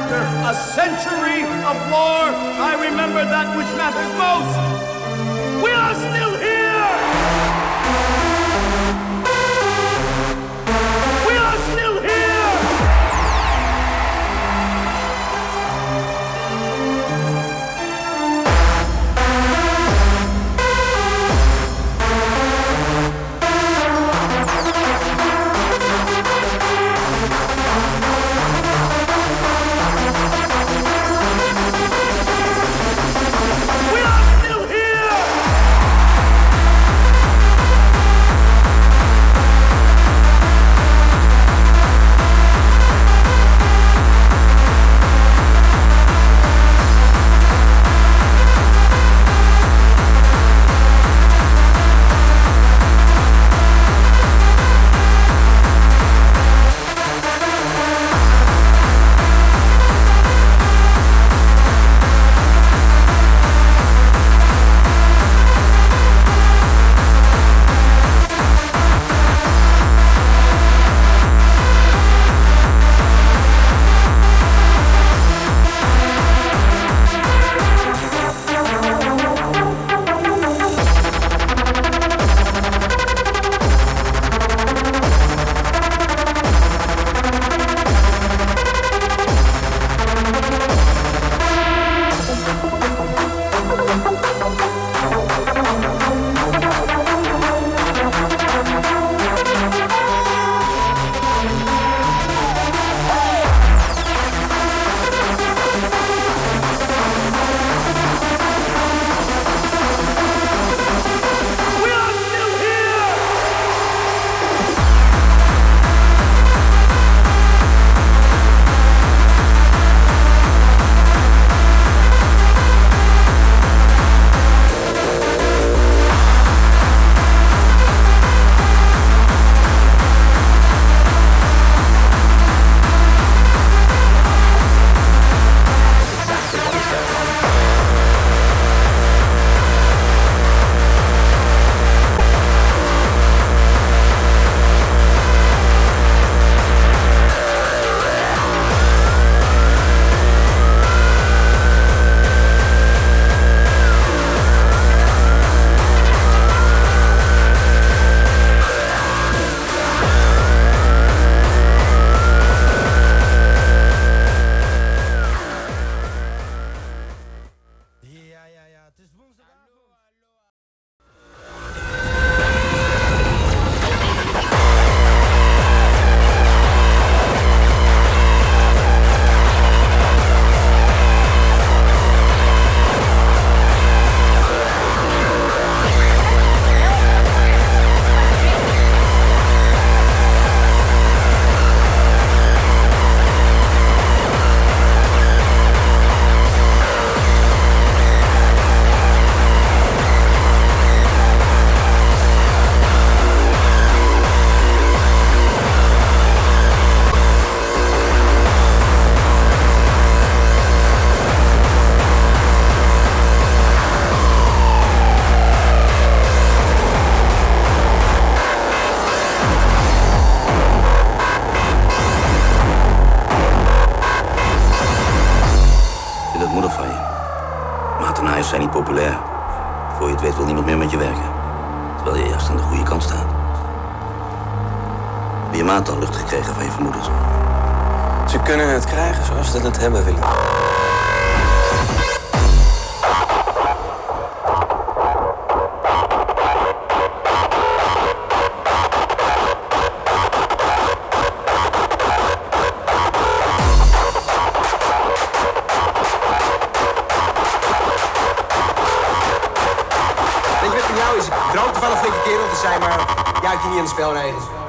after a century of war, I remember that which matters most. We are still here! Nou, is het een flinke kerel te zijn, maar juikt je niet aan de spelregels.